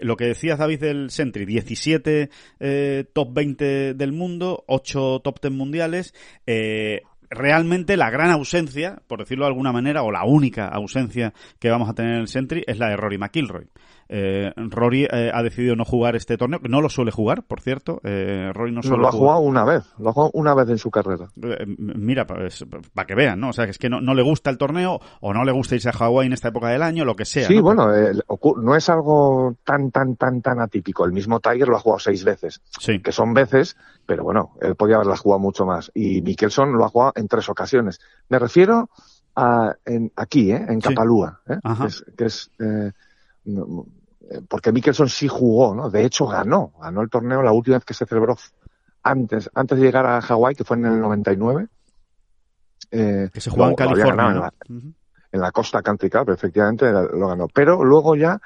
lo que decías David del Sentry, 17 eh, top 20 del mundo, 8 top 10 mundiales, eh, realmente la gran ausencia, por decirlo de alguna manera, o la única ausencia que vamos a tener en el Sentry es la de Rory McIlroy. Eh, Rory eh, ha decidido no jugar este torneo, no lo suele jugar, por cierto. Eh, Rory no suele lo ha jugado una vez, lo ha jugado una vez en su carrera. Eh, mira, pues, para que vean, ¿no? O sea, que es que no, no, le gusta el torneo o no le gusta irse a Hawái en esta época del año, lo que sea. Sí, ¿no? bueno, no es algo tan, tan, tan, tan atípico. El mismo Tiger lo ha jugado seis veces, sí. que son veces, pero bueno, él podía haberla jugado mucho más. Y Mickelson lo ha jugado en tres ocasiones. Me refiero a en, aquí, ¿eh? en Capalúa, ¿eh? que es, que es eh, porque Mickelson sí jugó, ¿no? De hecho ganó, ganó el torneo la última vez que se celebró antes, antes de llegar a Hawái, que fue en el 99. Eh, que se jugó en California. ¿no? en, la, uh -huh. en, la, costa Country Club, efectivamente lo ganó. Pero luego ya,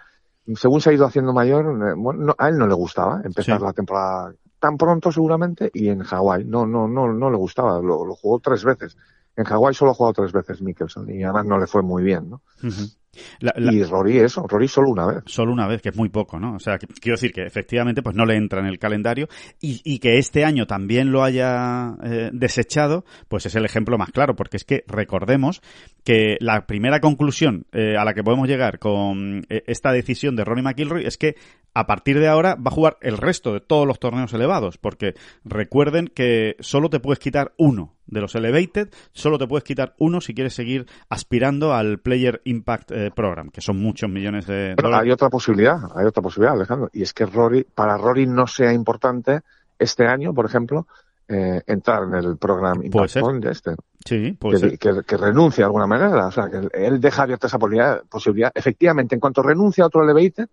según se ha ido haciendo mayor, bueno, no, a él no le gustaba empezar sí. la temporada tan pronto seguramente y en Hawái no, no, no, no le gustaba, lo, lo jugó tres veces. En Hawái solo ha jugado tres veces Mickelson y además no le fue muy bien, ¿no? Uh -huh. La, la... Y Rory eso, Rory solo una vez. Solo una vez, que es muy poco, ¿no? O sea, que, quiero decir que efectivamente pues no le entra en el calendario y, y que este año también lo haya eh, desechado, pues es el ejemplo más claro, porque es que recordemos que la primera conclusión eh, a la que podemos llegar con eh, esta decisión de Rory McIlroy es que a partir de ahora va a jugar el resto de todos los torneos elevados, porque recuerden que solo te puedes quitar uno de los Elevated, solo te puedes quitar uno si quieres seguir aspirando al Player Impact eh, Program, que son muchos millones de Pero dólares. hay otra posibilidad, hay otra posibilidad, Alejandro, y es que Rory, para Rory no sea importante este año, por ejemplo, eh, entrar en el programa Impact este. Sí, puede que, ser. Que, que, renuncie de alguna manera, o sea, que él deja abierta esa posibilidad, posibilidad. Efectivamente, en cuanto renuncie a otro Elevated,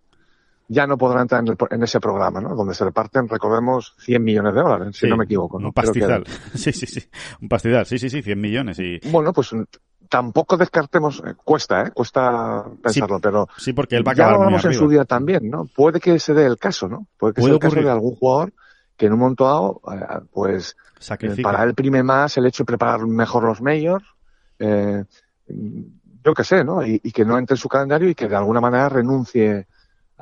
ya no podrá entrar en, el, en, ese programa, ¿no? Donde se reparten, recordemos, 100 millones de dólares, si no me equivoco. ¿no? Un pastizal. Que... Sí, sí, sí. Un pastizal. Sí, sí, sí, 100 millones. Y... Bueno, pues tampoco descartemos, eh, cuesta, ¿eh? Cuesta pensarlo, sí, pero. Sí, porque él va a acabar ya lo hablamos muy en su día también, ¿no? Puede que se dé el caso, ¿no? Puede que ¿Puede sea el ocurrir? caso de algún jugador que en un momento dado, eh, pues, Sacrifica. para él prime más el hecho de preparar mejor los majors, eh, yo qué sé, ¿no? Y, y, que no entre en su calendario y que de alguna manera renuncie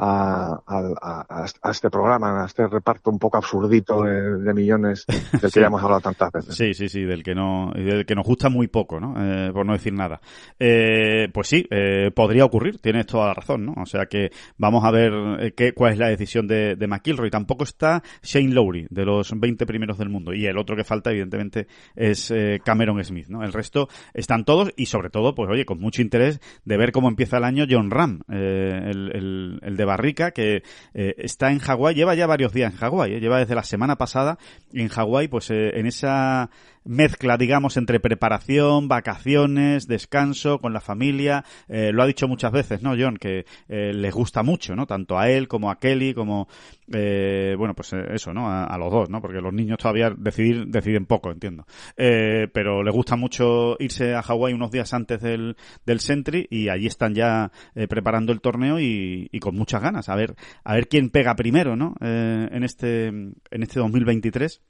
a, a, a, este programa, a este reparto un poco absurdito de, de millones del que sí. ya hemos hablado tantas veces. Sí, sí, sí, del que no, del que nos gusta muy poco, ¿no? Eh, por no decir nada. Eh, pues sí, eh, podría ocurrir, tienes toda la razón, ¿no? O sea que vamos a ver qué, cuál es la decisión de, de McIlroy. Tampoco está Shane Lowry, de los 20 primeros del mundo. Y el otro que falta, evidentemente, es Cameron Smith, ¿no? El resto están todos y sobre todo, pues oye, con mucho interés de ver cómo empieza el año John Ram, eh, el, el, el de Barrica, que eh, está en Hawái, lleva ya varios días en Hawái, eh, lleva desde la semana pasada en Hawái, pues eh, en esa mezcla, digamos, entre preparación, vacaciones, descanso con la familia. Eh, lo ha dicho muchas veces, ¿no, John? Que eh, les gusta mucho, ¿no? Tanto a él como a Kelly, como, eh, bueno, pues eso, ¿no? A, los dos, ¿no? Porque los niños todavía decidir, deciden poco, entiendo. Eh, pero les gusta mucho irse a Hawái unos días antes del, del Sentry y allí están ya eh, preparando el torneo y, y, con muchas ganas. A ver, a ver quién pega primero, ¿no? Eh, en este, en este 2023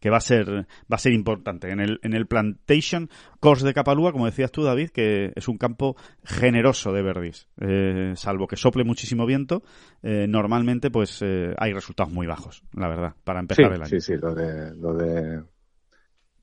que va a ser va a ser importante. En el en el Plantation Course de Capalúa como decías tú David que es un campo generoso de verdis eh, salvo que sople muchísimo viento eh, normalmente pues eh, hay resultados muy bajos la verdad para empezar sí, el año. sí sí lo de lo de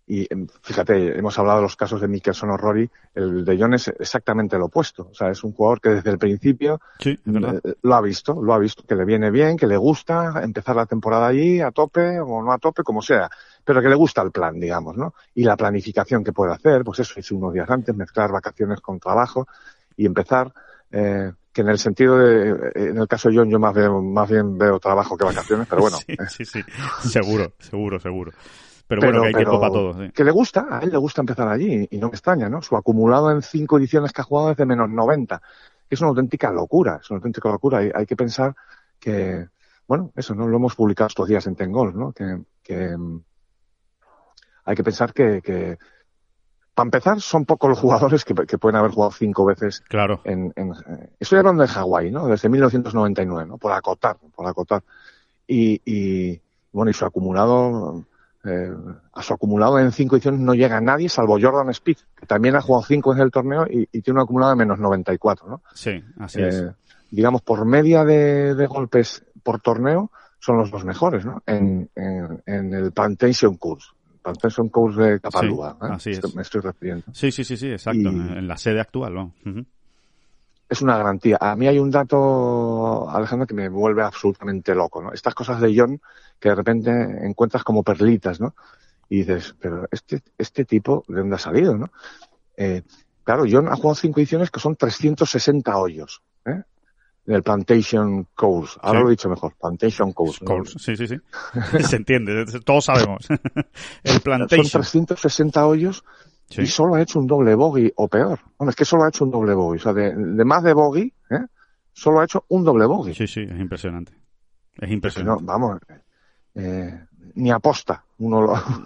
y em, fíjate, hemos hablado de los casos de Mickelson o Rory, el de John es exactamente lo opuesto. O sea, es un jugador que desde el principio sí, lo ha visto, lo ha visto, que le viene bien, que le gusta empezar la temporada allí a tope o no a tope, como sea, pero que le gusta el plan, digamos, ¿no? Y la planificación que puede hacer, pues eso, es unos días antes, mezclar vacaciones con trabajo y empezar, eh, que en el sentido de, en el caso de John, yo más, veo, más bien veo trabajo que vacaciones, pero bueno. sí, sí, sí, seguro, seguro, seguro. Pero, pero, bueno, que hay tiempo para todo. Sí. Que le gusta, a él le gusta empezar allí y no me extraña, ¿no? Su acumulado en cinco ediciones que ha jugado es de menos 90. Es una auténtica locura, es una auténtica locura. Hay, hay que pensar que, bueno, eso, ¿no? Lo hemos publicado estos días en Tengol, ¿no? Que, que hay que pensar que, que para empezar, son pocos los jugadores que, que, pueden haber jugado cinco veces. Claro. En, en, estoy hablando de Hawái, ¿no? Desde 1999, ¿no? Por acotar, por acotar. Y, y bueno, y su acumulado, eh, a su acumulado en cinco ediciones no llega nadie salvo Jordan Speed, que también ha jugado cinco en el torneo y, y tiene un acumulado de menos 94, ¿no? Sí, así eh, es. digamos, por media de, de golpes por torneo, son los dos mejores, ¿no? En, en, en el Plantation Course. Plantation Course de Capalúa. Sí, ¿eh? así es. Me estoy refiriendo. Sí, sí, sí, sí, exacto. Y- En la sede actual, ¿no? Ujú. Es una garantía. A mí hay un dato, Alejandro, que me vuelve absolutamente loco, ¿no? Estas cosas de John que de repente encuentras como perlitas, ¿no? Y dices, pero este, este tipo, ¿de dónde ha salido, no? Eh, claro, John ha jugado cinco ediciones que son 360 hoyos, ¿eh? Del Plantation Course. Ahora Sí. lo he dicho mejor, Plantation Course. ¿no? Course, Sí, sí, sí. Se entiende, todos sabemos. El Son Plantation. 360 hoyos Sí. y solo ha hecho un doble bogey o peor. Bueno, es que solo ha hecho un doble bogey. O sea, de, de más de bogey, ¿eh? Solo ha hecho un doble bogey. sí, sí, es impresionante. Es Que no, impresionante. vamos, eh, ni aposta.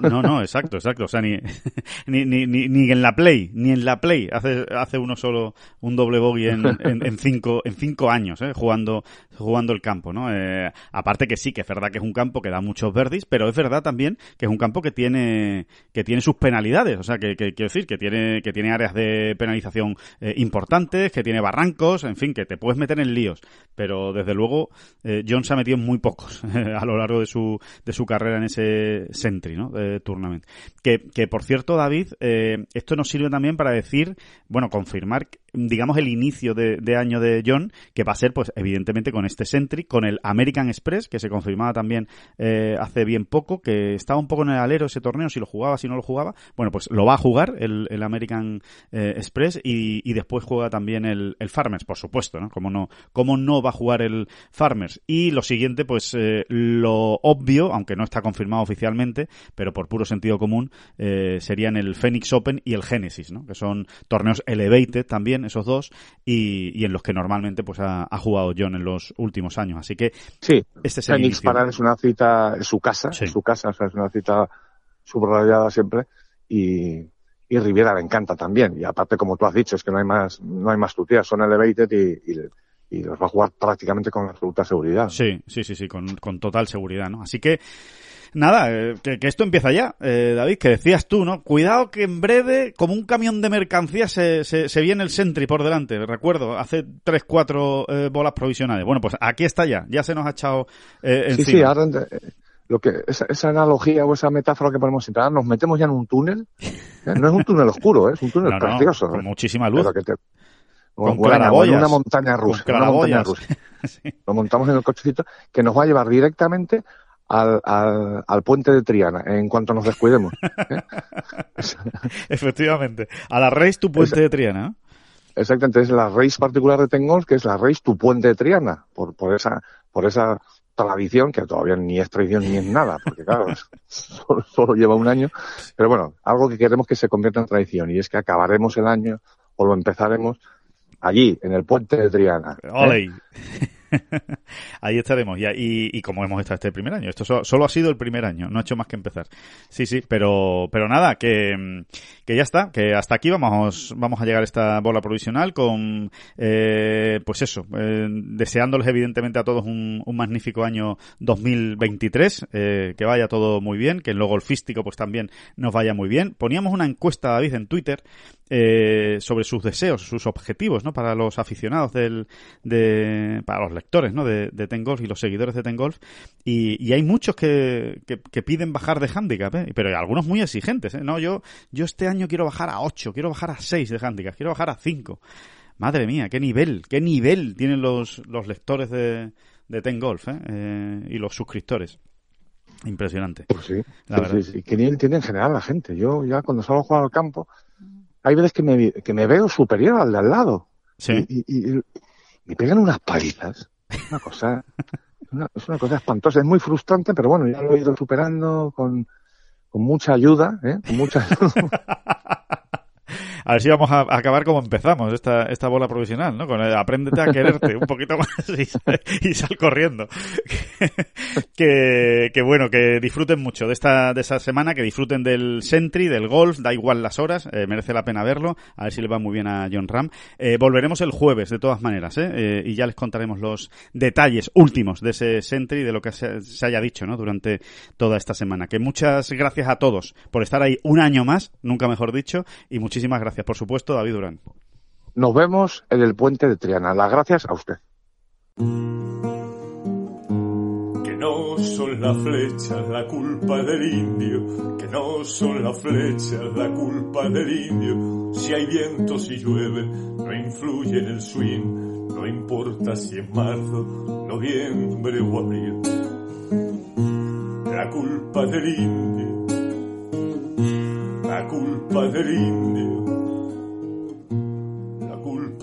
No, no, exacto, exacto. O sea, ni, ni, ni, ni, ni en la Play, ni en la Play hace, hace uno solo un doble bogey en, en, en cinco, en cinco años, ¿eh? jugando, jugando el campo, ¿no? Eh, aparte que sí, que es verdad que es un campo que da muchos verdis, pero es verdad también que es un campo que tiene, que tiene sus penalidades. O sea, que, que quiero decir, que tiene, que tiene áreas de penalización eh, importantes, que tiene barrancos, en fin, que te puedes meter en líos. Pero desde luego, eh, John se ha metido en muy pocos a lo largo de su, de su carrera en ese Sentry, ¿no? De Tournament. Que, que por cierto, David, eh, esto nos sirve también para decir, bueno, confirmar, digamos, el inicio de, año de John, que va a ser, pues, evidentemente con este Sentry, con el American Express, que se confirmaba también eh, hace bien poco, que estaba un poco en el alero ese torneo, si lo jugaba, si no lo jugaba. Bueno, pues lo va a jugar el, el American eh, Express y, y después juega también el, el Farmers, por supuesto, ¿no? Como no, cómo no va a jugar el Farmers. Y lo siguiente, pues eh, lo obvio, aunque no está confirmado oficialmente, pero por puro sentido común, eh, serían el Phoenix Open y el Genesis, ¿no? Que son torneos elevated también, esos dos, y, y en los que normalmente pues ha, ha jugado John en los últimos años. Así que Sí, este es el Phoenix inicio. para él es una cita, es su casa, Sí. es su casa, o sea, es una cita subrayada siempre y, y Riviera le encanta también. Y aparte, como tú has dicho, es que no hay más, no hay más tuteas, son elevated y, y, y los va a jugar prácticamente con absoluta seguridad. Sí, sí, sí, sí, con, con total seguridad, ¿no? Así que, nada, eh, que, que esto empieza ya, eh, David, que decías tú, ¿no? Cuidado que en breve, como un camión de mercancías, se, se, se viene el Sentry por delante. Recuerdo, hace tres, cuatro eh, bolas provisionales. Bueno, pues aquí está ya, ya se nos ha echado eh, Sí, encima. sí, ahora lo que esa, esa analogía o esa metáfora que ponemos siempre, ahora nos metemos ya en un túnel. No es un túnel oscuro, ¿eh? es un túnel No, no, precioso. con ¿eh? muchísima luz. Pero que te- Con una montaña rusa. Con una montaña rusa. Sí. Lo montamos en el cochecito que nos va a llevar directamente al, al, al puente de Triana en cuanto nos descuidemos. ¿eh? Efectivamente. A la Reis tu puente de Triana. Exactamente, es la race particular de Tengol, que es la race tu puente de Triana, por, por esa, por esa tradición, que todavía ni es tradición ni es nada, porque claro, solo, solo lleva un año, pero bueno, algo que queremos que se convierta en tradición, y es que acabaremos el año, o lo empezaremos, allí, en el puente de Triana. ¿eh? Ahí estaremos. Y, y, y como hemos estado este primer año. Esto so- solo ha sido el primer año. No ha hecho más que empezar. Sí, sí. Pero, pero nada, que, que ya está. Que hasta aquí vamos, vamos a llegar a esta bola provisional con, eh, pues eso, eh, deseándoles evidentemente a todos un, un magnífico año 2023. eh, que vaya todo muy bien. Que en lo golfístico pues también nos vaya muy bien. Poníamos una encuesta, David, en Twitter eh, sobre sus deseos, sus objetivos, ¿no? Para los aficionados del, de, para los lectores, ¿no? De, de Ten Golf y los seguidores de Ten Golf. Y, y hay muchos que, que, que piden bajar de handicap, ¿eh? Pero hay algunos muy exigentes, ¿eh? No, yo, yo este año quiero bajar a 8, quiero bajar a 6 de handicap, quiero bajar a 5. Madre mía, qué nivel, qué nivel tienen los, los lectores de, de Ten Golf, ¿eh? Eh, y los suscriptores. Impresionante. Pues sí, La verdad. sí, sí. ¿Qué nivel tiene en general la gente? Yo ya cuando salgo a jugar al campo, hay veces que me, que me veo superior al de al lado. Sí. Y, y, y me pegan unas palizas. Una cosa, es una cosa espantosa. Es muy frustrante, pero bueno, ya lo he ido superando con, con mucha ayuda, ¿eh? Con mucha A ver si vamos a acabar como empezamos esta, esta bola provisional, ¿no? Con el apréndete a quererte un poquito más y sal, corriendo. que, que bueno, que disfruten mucho de esta, de esa semana, que disfruten del Sentry, del golf, da igual las horas, eh, merece la pena verlo, a ver si le va muy bien a John Ram. Eh, volveremos el jueves, de todas maneras, ¿eh? Eh, y ya les contaremos los detalles últimos de ese Sentry, de lo que se, se haya dicho, ¿no? Durante toda esta semana. Que muchas gracias a todos por estar ahí un año más, nunca mejor dicho, y muchísimas gracias, por supuesto, David Durán. Nos vemos en el puente de Triana. Las gracias a usted. Que no son las flechas la culpa del indio, que no son las flechas la culpa del indio. Si hay viento, si llueve, no influye en el swing, no importa si es marzo, noviembre o abril. La culpa del indio, la culpa del indio,